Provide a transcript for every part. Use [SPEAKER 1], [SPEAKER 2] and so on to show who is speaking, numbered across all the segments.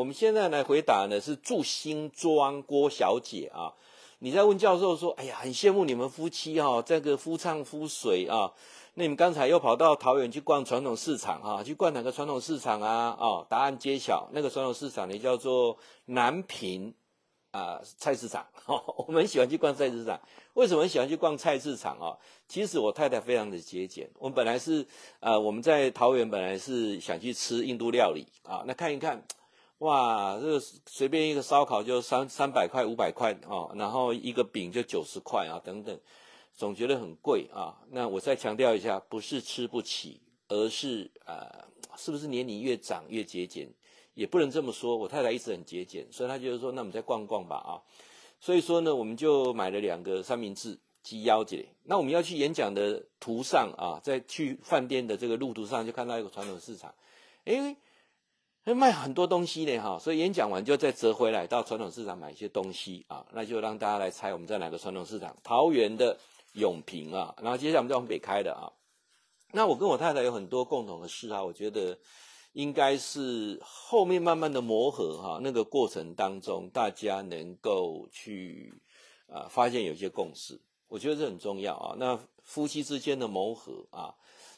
[SPEAKER 1] 我们现在来回答呢，是住新庄郭小姐啊。你在问教授说：“哎呀，很羡慕你们夫妻哈、哦，这个夫唱妇随啊。那你们刚才又跑到桃园去逛传统市场啊？去逛哪个传统市场啊？哦，答案揭晓，那个传统市场呢叫做南平啊菜市场。哦，我们很喜欢去逛菜市场。为什么喜欢去逛菜市场啊？其实我太太非常的节俭。我们本来是呃，我们在桃园本来是想去吃印度料理啊，那看一看。”哇，这个随便一个烧烤就三三百块、五百块啊，然后一个饼就九十块啊，等等，总觉得很贵啊。那我再强调一下，不是吃不起，而是呃，是不是年龄越长越节俭？也不能这么说。我太太一直很节俭，所以她就是说，那我们再逛逛吧啊。所以说呢，我们就买了两个三明治，鸡腰子。那我们要去演讲的途上啊，在去饭店的这个路途上，就看到一个传统市场，诶卖很多东西呢，哈，所以演讲完就再折回来到传统市场买一些东西啊，那就让大家来猜我们在哪个传统市场，桃园的永平啊，然后接下来我们就往北开的啊。那我跟我太太有很多共同的事啊，我觉得应该是后面慢慢的磨合哈，那个过程当中大家能够去啊发现有些共识，我觉得这很重要啊。那夫妻之间的磨合啊。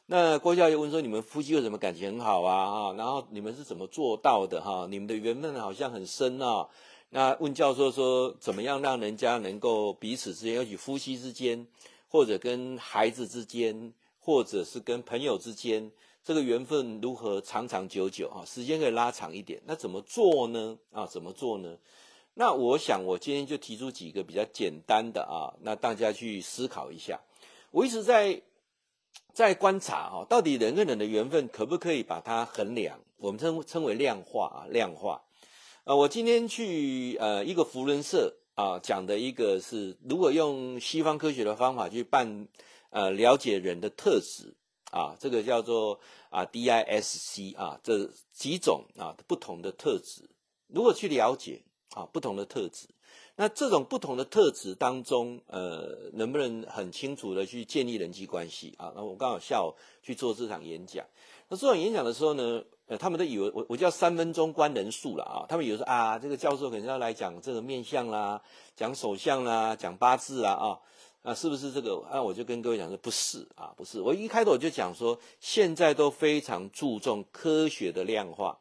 [SPEAKER 1] 那郭教授问说：“你们夫妻为什么感情很好啊？哈，然后你们是怎么做到的？哈，你们的缘分好像很深啊。那问教授说：怎么样让人家能够彼此之间，尤其夫妻之间，或者跟孩子之间，或者是跟朋友之间，这个缘分如何长长久久？哈，时间可以拉长一点。那怎么做呢？啊，怎么做呢？那我想，我今天就提出几个比较简单的啊，那大家去思考一下。我一直在。”在观察哈，到底人跟人的缘分可不可以把它衡量？我们称称为量化啊，量化。呃，我今天去呃一个扶轮社啊，讲的一个是如果用西方科学的方法去办呃了解人的特质啊，这个叫做啊 DISC 啊，这几种啊不同的特质，如果去了解啊不同的特质。那这种不同的特质当中，呃，能不能很清楚的去建立人际关系啊？那我刚好下午去做这场演讲，那做场演讲的时候呢，呃，他们都以为我我叫三分钟观人术了啊，他们以为说啊，这个教授可能要来讲这个面相啦，讲手相啦，讲八字啦啊，啊，是不是这个？啊，我就跟各位讲说不是啊，不是。我一开头我就讲说，现在都非常注重科学的量化，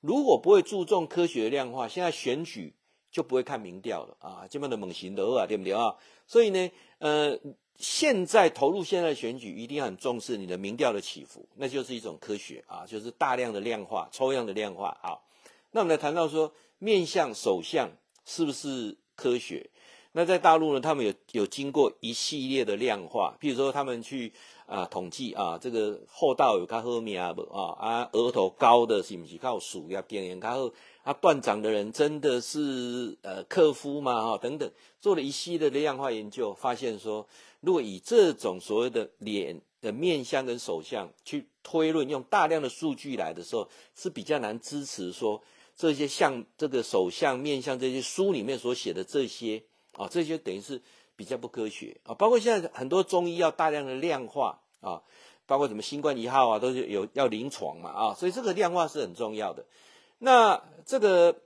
[SPEAKER 1] 如果不会注重科学的量化，现在选举。就不会看民调了啊，基本的猛行的啊，对不对啊？所以呢，呃，现在投入现在选举，一定要很重视你的民调的起伏，那就是一种科学啊，就是大量的量化、抽样的量化。好，那我们来谈到说，面相、首相是不是科学？那在大陆呢，他们有有经过一系列的量化，譬如说他们去啊、统计啊，这个厚道有较好命啊，啊，额头高的是不是靠属要边缘较好？他断掌的人真的是呃克夫吗？哈，等等，做了一系列的量化研究，发现说，如果以这种所谓的脸的面相跟手相去推论，用大量的数据来的时候，是比较难支持说这些像这个手相、面相这些书里面所写的这些啊，这些等于是比较不科学啊。包括现在很多中医要大量的量化啊，包括什么新冠一号啊，都是有要临床嘛啊，所以这个量化是很重要的。那这个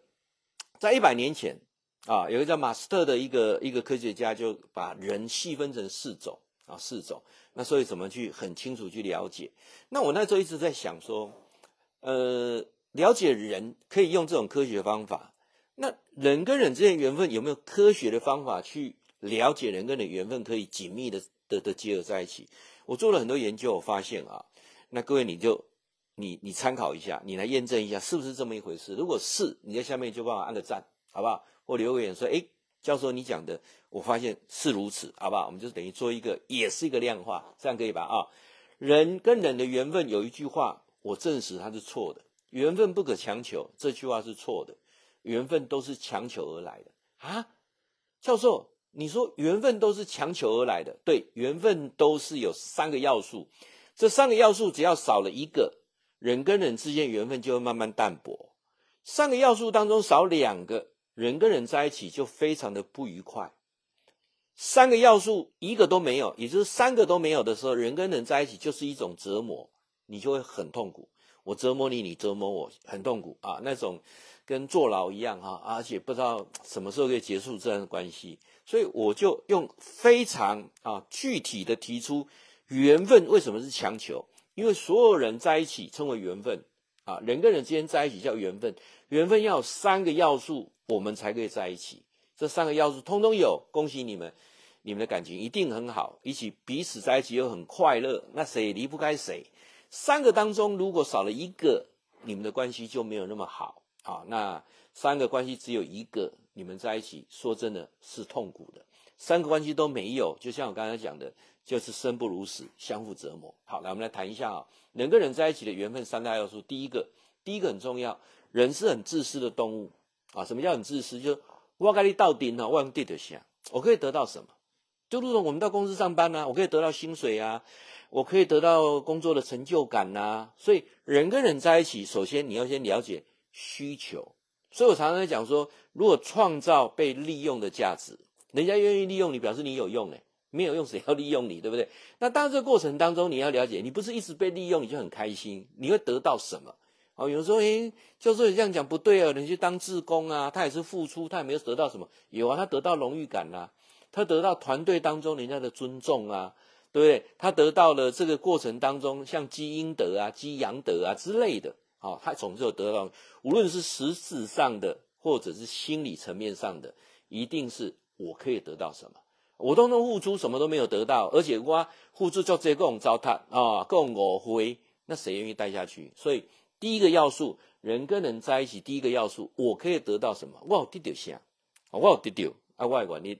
[SPEAKER 1] 在一百年前啊，有一个叫马斯特的一个一个科学家，就把人细分成四种啊，四种。那所以怎么去很清楚去了解？那我那时候一直在想说，呃，了解人可以用这种科学方法。那人跟人之间缘分有没有科学的方法去了解人跟人缘分可以紧密的的的结合在一起？我做了很多研究，我发现啊，那各位你就。你你参考一下，你来验证一下是不是这么一回事？如果是，你在下面就帮我按个赞，好不好？或留个言说，诶，教授你讲的，我发现是如此，好不好？我们就等于做一个，也是一个量化，这样可以吧？啊，人跟人的缘分有一句话，我证实它是错的，缘分不可强求，这句话是错的，缘分都是强求而来的啊。教授，你说缘分都是强求而来的，对，缘分都是有三个要素，这三个要素只要少了一个。人跟人之间缘分就会慢慢淡薄，三个要素当中少两个，人跟人在一起就非常的不愉快。三个要素一个都没有，也就是三个都没有的时候，人跟人在一起就是一种折磨，你就会很痛苦。我折磨你，你折磨我，很痛苦。啊，那种跟坐牢一样哈，而且不知道什么时候可以结束这样的关系，所以我就用非常啊具体的提出缘分为什么是强求，因为所有人在一起称为缘分啊，人跟人之间在一起叫缘分，缘分要有三个要素，我们才可以在一起，这三个要素通通有，恭喜你们。你们的感情一定很好，一起彼此在一起又很快乐，那谁也离不开谁？三个当中如果少了一个，你们的关系就没有那么好啊。那三个关系只有一个，你们在一起说真的是痛苦的。三个关系都没有，就像我刚才讲的，就是生不如死，相互折磨。好，来我们来谈一下啊，人跟人在一起的缘分三大要素。第一个，第一个很重要，人是很自私的动物啊。什么叫很自私？就我跟你到底呢，我用得想？我可以得到什么？就如同我们到公司上班呐、啊，我可以得到薪水啊，我可以得到工作的成就感呐、啊。所以人跟人在一起，首先你要先了解需求。所以我常常在讲说，如果创造被利用的价值，人家愿意利用你，表示你有用诶，没有用谁要利用你，对不对？那当这个过程当中，你要了解，你不是一直被利用，你就很开心，你会得到什么？哦，有人说，诶，教授你这样讲不对啊，你去当志工啊，他也是付出，他也没有得到什么，有啊，他得到荣誉感啊。他得到团队当中人家的尊重啊，对不对？他得到了这个过程当中像积阴德啊、积阳德啊之类的，哦，他总是有得到，无论是实质上的或者是心理层面上的，一定是我可以得到什么？我都能付出，什么都没有得到，而且我付出就这各种糟蹋啊，各种误会，那谁愿意待下去？所以第一个要素，人跟人在一起，第一个要素，我可以得到什么？我有得到啥？我有得到啊，我愿意。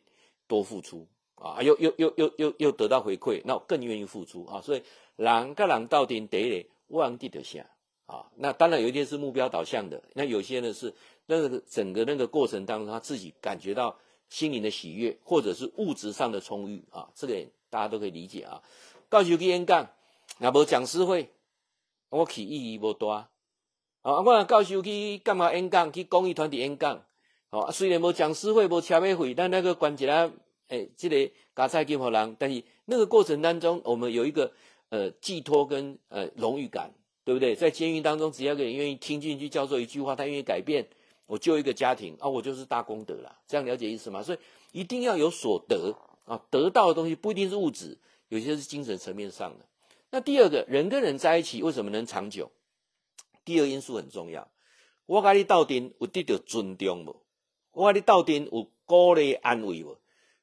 [SPEAKER 1] 多付出啊，又又又又又又得到回馈，那我更愿意付出啊。所以人跟人到底得嘞，忘记得下啊。那当然有一些是目标导向的，那有些呢是那个整个那个过程当中，他自己感觉到心灵的喜悦，或者是物质上的充裕啊。这个大家都可以理解啊。到时去演讲，那无讲师会，我去意义无大啊。我到时去干嘛演讲？去公益团体演讲。哦，虽然无讲师会，无车马费，但那个关节啊，诶，这个加菜金互人，但是那个过程当中，我们有一个呃寄托跟呃荣誉感，对不对？在监狱当中，只要个人愿意听进去教授一句话，他愿意改变，我救一个家庭啊，我就是大功德了。这样了解意思吗？所以一定要有所得啊，得到的东西不一定是物质，有些是精神层面上的。那第二个人跟人在一起为什么能长久？第二因素很重要，我跟你斗阵有得到尊重无？我跟你斗阵有鼓励安慰无？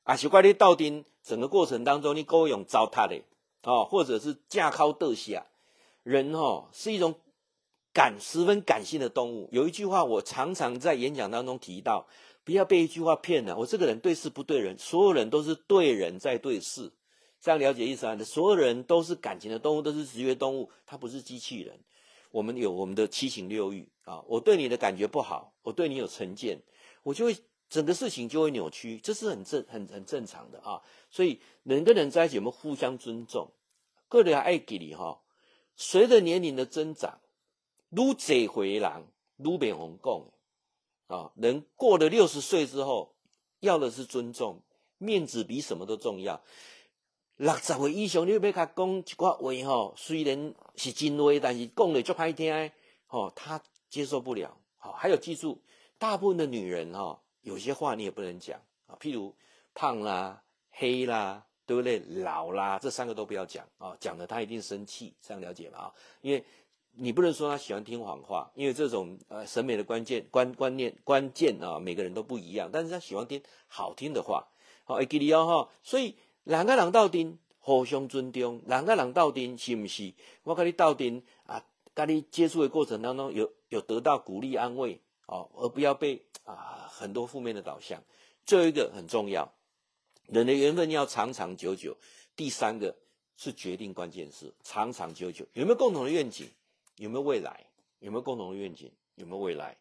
[SPEAKER 1] 啊，是怪你斗阵整个过程当中，你够用糟蹋的哦，或者是架靠得下人哦，是一种感十分感性的动物。有一句话，我常常在演讲当中提到，不要被一句话骗了。我这个人对事不对人，所有人都是对人在对事，这样了解意思啊？所有人都是感情的动物，都是直觉动物，它不是机器人。我们有我们的七情六欲啊，我对你的感觉不好，我对你有成见。我就会整个事情就会扭曲，这是很正很很正常的啊。所以人跟人在一起，我们互相尊重，个人爱给你哈。随着年龄的增长，愈这回人愈变红讲啊。人过了六十岁之后，要的是尊重，面子比什么都重要。六十岁以上，你要他讲一句话哈，虽然是真话，但是讲的就歹听，哦，他接受不了。好，还有记住。大部分的女人哈、有些话你也不能讲啊，譬如胖啦、黑啦，对不对？老啦，这三个都不要讲啊，讲了她一定生气，这样了解吗？啊，因为你不能说他喜欢听谎话，因为这种呃审美的关键观观念关键啊，每个人都不一样，但是他喜欢听好听的话，好，会记得哦哈。所以两个人斗阵，互相尊重，两个人斗阵是不是？我跟你斗阵啊，跟你接触的过程当中有有得到鼓励安慰。哦，而不要被啊很多负面的导向。最后一个很重要，人的缘分要长长久久。第三个是决定关键是，长长久久。有没有共同的愿景？有没有未来？有没有共同的愿景？有没有未来？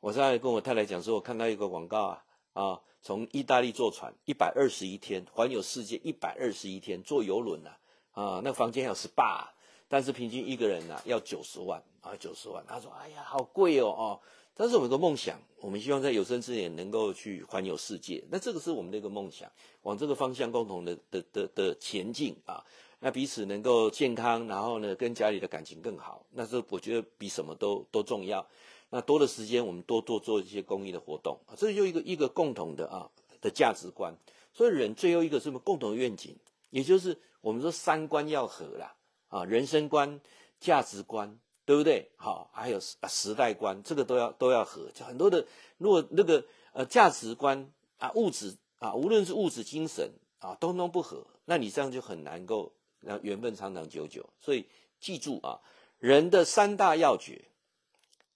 [SPEAKER 1] 我刚才跟我太太讲说，我看到一个广告啊啊，从意大利坐船一百二十一天环游世界，一百二十一天坐游轮呐啊，那房间还有 SPA，但是平均一个人呐、啊、要九十万啊九十万。他说：“哎呀，好贵哦哦。”但是我们有个梦想，我们希望在有生之年能够去环游世界。那这个是我们的一个梦想，往这个方向共同的的的的前进啊。那彼此能够健康，然后呢，跟家里的感情更好，那是我觉得比什么都都重要。那多的时间，我们多做做一些公益的活动啊，这就一个一个共同的啊的价值观。所以人最后一个什么共同的愿景，也就是我们说三观要合啦啊，人生观、价值观，对不对？好，还有时时代观，这个都要都要合。就很多的，如果那个呃价值观啊、物质啊，无论是物质、精神啊，通通不合，那你这样就很难够。让缘分长长久久，所以记住啊，人的三大要诀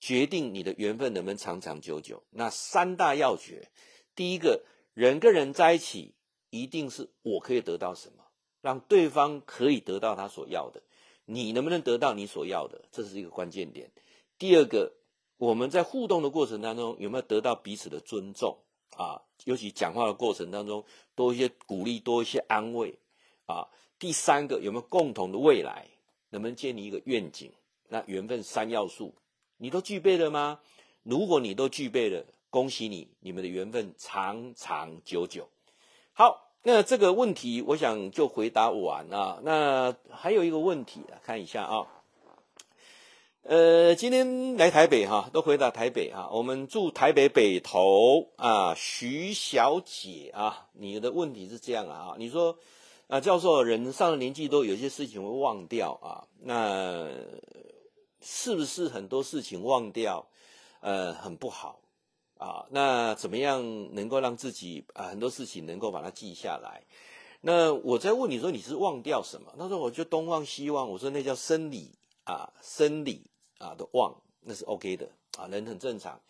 [SPEAKER 1] 决定你的缘分能不能长长久久。那三大要诀，第一个人跟人在一起，一定是我可以得到什么，让对方可以得到他所要的，你能不能得到你所要的，这是一个关键点。第二个，我们在互动的过程当中，有没有得到彼此的尊重啊？尤其讲话的过程当中，多一些鼓励，多一些安慰啊。第三个有没有共同的未来？能不能建立一个愿景？那缘分三要素你都具备了吗？如果你都具备了，恭喜你，你们的缘分长长久久。好，那这个问题我想就回答完了。那还有一个问题啊，看一下啊。呃，今天来台北哈，都回答台北哈。我们住台北北投啊，徐小姐啊，你的问题是这样啊，你说。啊，教授，人上了年纪都有些事情会忘掉啊，那是不是很多事情忘掉，呃，很不好啊？那怎么样能够让自己啊很多事情能够把它记下来？那我在问你说你是忘掉什么？他说我就东忘西忘，我说那叫生理啊，生理啊的忘，那是 OK 的啊，人很正常，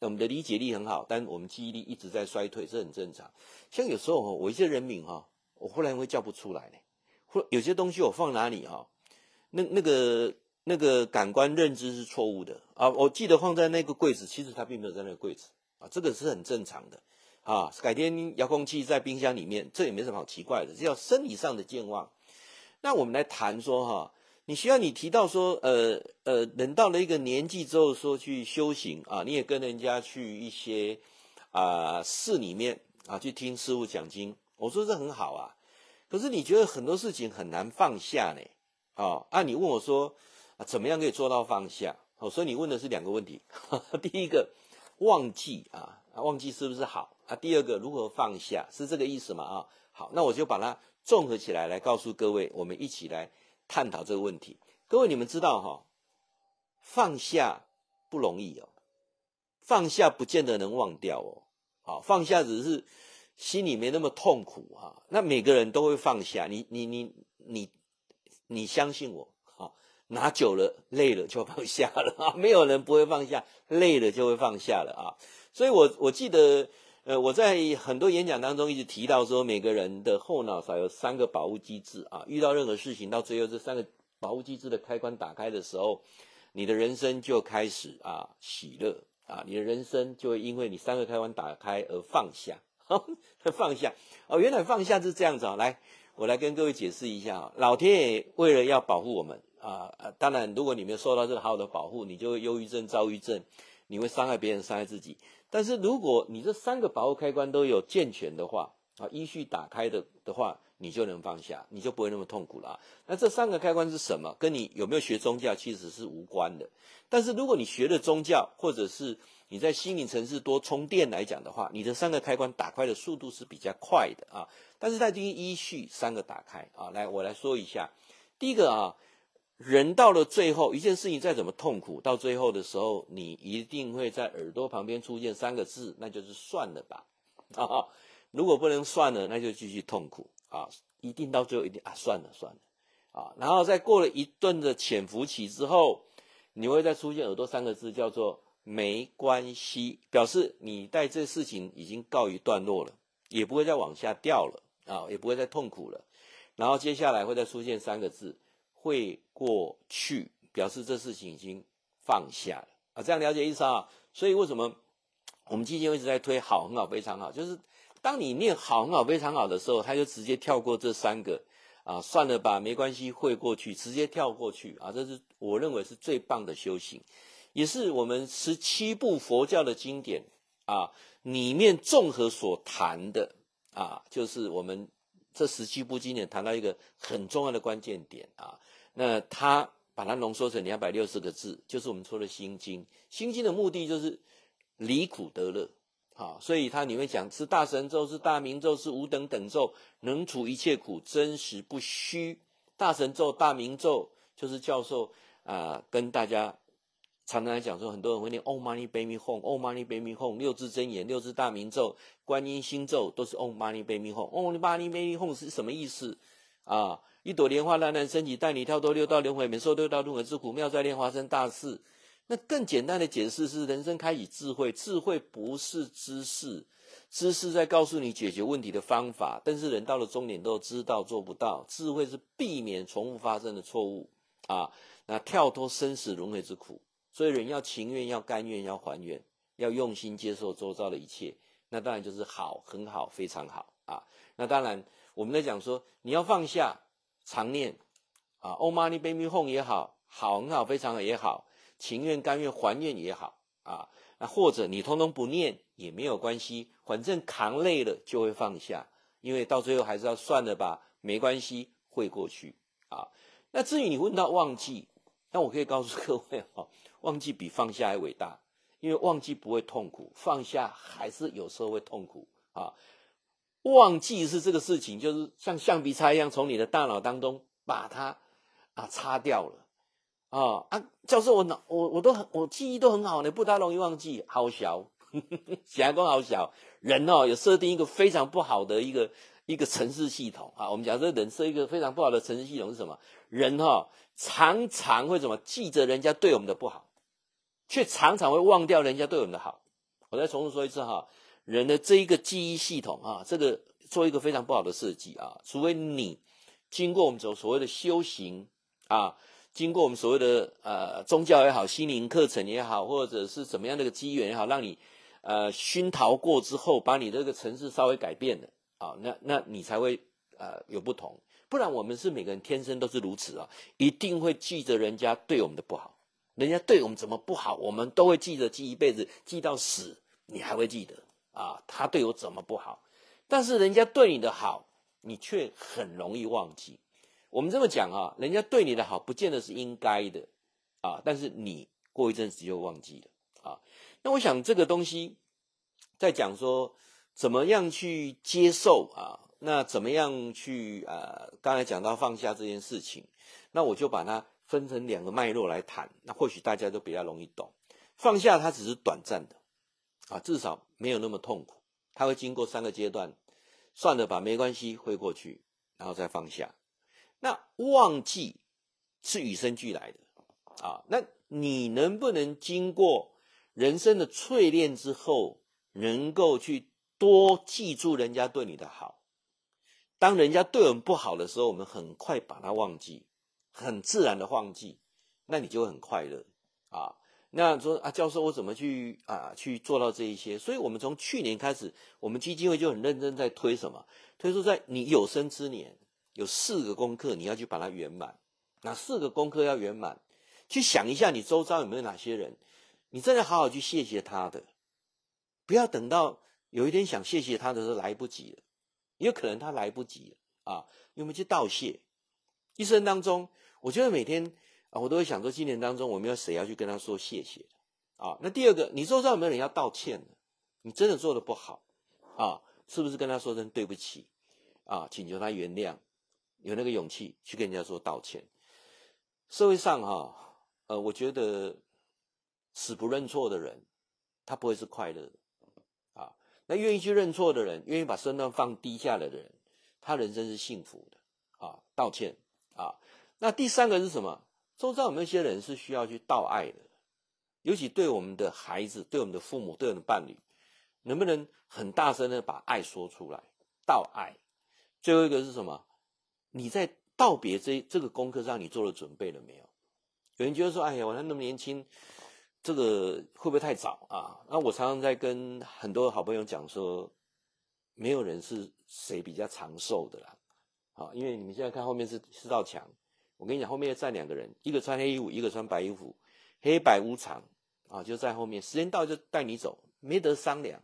[SPEAKER 1] 我们的理解力很好，但我们记忆力一直在衰退，这很正常。像有时候我一些人名哈。我忽然会叫不出来呢，或有些东西我放哪里哈，那那个那个感官认知是错误的啊。我记得放在那个柜子，其实它并没有在那个柜子啊，这个是很正常的啊。改天遥控器在冰箱里面，这也没什么好奇怪的，这叫生理上的健忘。那我们来谈说哈，你需要你提到说，呃呃，人到了一个年纪之后说去修行啊，你也跟人家去一些啊寺里面啊去听师父讲经。我说这很好啊，可是你觉得很多事情很难放下呢？哦，啊，你问我说，怎么样可以做到放下？哦，所以你问的是两个问题，呵 呵第一个忘记啊，忘记是不是好啊？第二个如何放下，是这个意思吗？啊，好，那我就把它综合起来来告诉各位，我们一起来探讨这个问题。各位你们知道哈、放下不容易哦，放下不见得能忘掉哦，好，放下只是。心里没那么痛苦哈，那每个人都会放下。你你你你你相信我，好，拿久了累了就放下了啊。没有人不会放下，累了就会放下了啊。所以我我记得，呃，我在很多演讲当中一直提到说，每个人的后脑勺有三个保护机制啊。遇到任何事情，到最后这三个保护机制的开关打开的时候，你的人生就开始啊喜乐啊，你的人生就会因为你三个开关打开而放下。好，放下哦，原来放下是这样子啊。来，我来跟各位解释一下啊。老天爷为了要保护我们啊，当然，如果你没有受到这个好的保护，你就会忧郁症、躁郁症，你会伤害别人、伤害自己。但是，如果你这三个保护开关都有健全的话啊，依序打开的的话，你就能放下，你就不会那么痛苦了。那这三个开关是什么？跟你有没有学宗教其实是无关的。但是，如果你学了宗教，或者是你在心理层次多充电来讲的话，你的三个开关打开的速度是比较快的啊。但是它就依序三个打开啊。来，我来说一下。第一个啊，人到了最后，一件事情再怎么痛苦，到最后的时候，你一定会在耳朵旁边出现三个字，那就是算了吧。啊，如果不能算了，那就继续痛苦啊。一定到最后一定啊，算了算了啊。然后再过了一顿的潜伏期之后，你会再出现耳朵三个字，叫做。没关系，表示你在这事情已经告一段落了，也不会再往下掉了啊，也不会再痛苦了。然后接下来会再出现三个字，会过去，表示这事情已经放下了啊。这样了解意思啊？所以为什么我们基金一直在推好、很好、非常好？就是当你念好、很好、非常好的时候，他就直接跳过这三个啊，算了吧，没关系，会过去，直接跳过去啊。这是我认为是最棒的修行。也是我们十七部佛教的经典啊，里面综合所谈的啊，就是我们这十七部经典谈到一个很重要的关键点啊，那他把它浓缩成两百六十个字，就是我们说的《心经》。《心经》的目的就是离苦得乐，啊，所以它里面讲是大神咒，是大明咒，是无等等咒，能除一切苦，真实不虚。大神咒、大明咒，就是教授啊、跟大家常常来讲说，很多人会念 Om Mani Padme Hum，Om Mani Padme Hum，六字真言、六字大明咒、观音心咒都是 Om Mani Padme Hum，Om Mani Padme Hum 是什么意思啊？一朵莲花蓝蓝升起，带你跳脱六道轮回，免受六道轮回之苦，妙在莲花生大事。那更简单的解释是，人生开启智慧，智慧不是知识。知识在告诉你解决问题的方法，但是人到了终点都知道做不到。智慧是避免重复发生的错误啊，那跳脱生死轮回之苦。所以人要情愿，要甘愿，要还愿，要用心接受周遭的一切。那当然就是好，很好，非常好啊。那当然我们在讲说，你要放下，常念啊，Om Mani Padme Hum 也好，好，很好，非常好也好，情愿、甘愿、还愿也好啊。那或者你通通不念也没有关系，反正扛累了就会放下，因为到最后还是要算了吧，没关系，会过去啊。那至于你问到忘记，那我可以告诉各位哈，忘记比放下还伟大，因为忘记不会痛苦，放下还是有时候会痛苦啊。忘记是这个事情，就是像橡皮擦一样，从你的大脑当中把它啊擦掉了。啊啊，教授，我脑我我都很我记忆都很好呢，不大容易忘记，好小，想来讲好小。人哦，有设定一个非常不好的一个一个程式系统啊。我们讲这人设一个非常不好的程式系统是什么？人哈、哦、常常会怎么记着人家对我们的不好，却常常会忘掉人家对我们的好。我再重复说一次哈，人的这一个记忆系统啊，这个做一个非常不好的设计啊，除非你经过我们所所谓的修行啊。经过我们所谓的呃宗教也好，心灵课程也好，或者是怎么样的一个机缘也好，让你呃熏陶过之后，把你这个程式稍微改变了啊，那那你才会呃有不同。不然我们是每个人天生都是如此啊，一定会记着人家对我们的不好，人家对我们怎么不好，我们都会记得，记一辈子，记到死，你还会记得啊，他对我怎么不好。但是人家对你的好，你却很容易忘记。我们这么讲啊，人家对你的好，不见得是应该的啊，但是你过一阵子就忘记了啊。那我想这个东西在讲说怎么样去接受啊，那怎么样去呃，刚才讲到放下这件事情，那我就把它分成两个脉络来谈，那或许大家都比较容易懂。放下它只是短暂的啊，至少没有那么痛苦，它会经过三个阶段，算了吧，没关系，会过去，然后再放下。那忘记是与生俱来的啊，那你能不能经过人生的淬炼之后，能够去多记住人家对你的好？当人家对我们不好的时候，我们很快把它忘记，很自然的忘记，那你就会很快乐啊。那说啊，教授，我怎么去啊去做到这一些？所以我们从去年开始，我们基金会就很认真在推什么？推出在你有生之年。有四个功课，你要去把它圆满。哪四个功课要圆满？去想一下，你周遭有没有哪些人，你真的好好去谢谢他的。不要等到有一天想谢谢他的时候来不及了，也有可能他来不及了啊。有没有去道谢？一生当中，我觉得每天啊，我都会想说，今年当中我们有谁要去跟他说谢谢啊？那第二个，你周遭有没有人要道歉的？你真的做得不好啊，是不是跟他说声对不起啊？请求他原谅。有那个勇气去跟人家说道歉。社会上哈，呃，我觉得死不认错的人，他不会是快乐的啊。那愿意去认错的人，愿意把身段放低下来的人，他人生是幸福的啊。道歉啊。那第三个是什么？周遭有没有一些人是需要去道爱的？尤其对我们的孩子、对我们的父母、对我们的伴侣，能不能很大声的把爱说出来？道爱。最后一个是什么？你在道别这这个功课上，你做了准备了没有？有人觉得说：“哎呀，我还那么年轻，这个会不会太早啊？”那我常常在跟很多好朋友讲说，没有人是谁比较长寿的啦。啊，因为你们现在看后面是是道墙，我跟你讲，后面要站两个人，一个穿黑衣服，一个穿白衣服，黑白无常啊，就在后面，时间到就带你走，没得商量。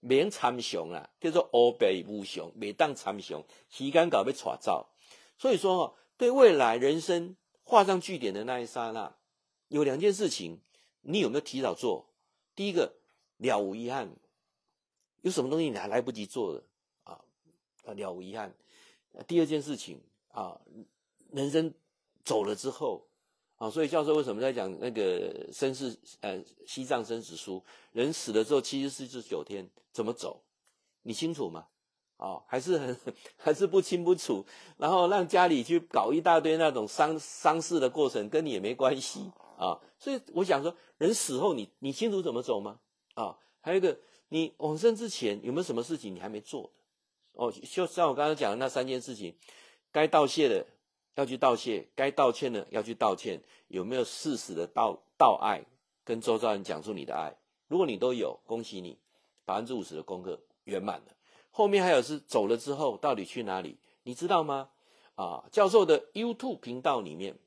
[SPEAKER 1] 免参详啊，叫做乌白无常，每当参详，时间搞被抓走。所以说，对未来人生画上句点的那一刹那，有两件事情，你有没有提早做？第一个，了无遗憾，有什么东西你还来不及做的啊？啊，了无遗憾。第二件事情啊，人生走了之后啊，所以教授为什么在讲那个生死呃西藏生死书？人死了之后七十四十九天怎么走？你清楚吗？啊，还是很还是不清不楚，然后让家里去搞一大堆那种丧丧事的过程，跟你也没关系啊。所以我想说，人死后你你清楚怎么走吗？啊，还有一个，你往生之前有没有什么事情你还没做的？哦，就像我刚刚讲的那三件事情，该道谢的要去道谢，该道歉的要去道歉，有没有适时的道道爱，跟周遭人讲出你的爱？如果你都有，恭喜你，百分之五十的功课圆满了。后面还有是走了之后到底去哪里？你知道吗？啊，教授的 YouTube 频道里面，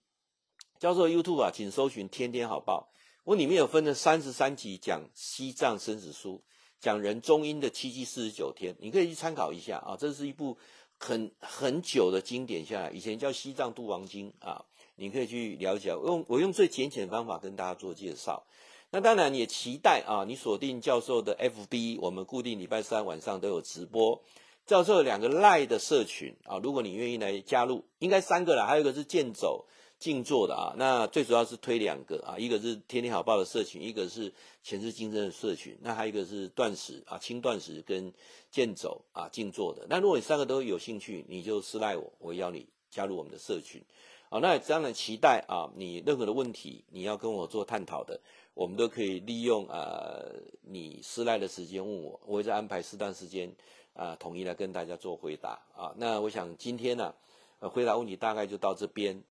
[SPEAKER 1] 教授的 YouTube 啊，请搜寻“天天好报”，我里面有分了三十三集讲西藏生死书。讲人中阴的七七四十九天，你可以去参考一下啊。这是一部很很久的经典下来，以前叫《西藏度王经》啊，你可以去了解。我用我用最简简的方法跟大家做介绍。那当然也期待啊，你锁定教授的 FB，我们固定礼拜三晚上都有直播。教授有两个赖的社群啊，如果你愿意来加入，应该三个了，还有一个是健走。静坐的啊，那最主要是推两个啊，一个是天天好报的社群，一个是前世今生的社群，那还有一个是断食啊，轻断食跟健走啊，静坐的。那如果你三个都有兴趣，你就私赖我，我邀你加入我们的社群。好，那当然期待啊，你任何的问题你要跟我做探讨的，我们都可以利用啊，你私赖的时间问我，我会再安排适当时间啊，统一来跟大家做回答啊。那我想今天呢，回答问题大概就到这边。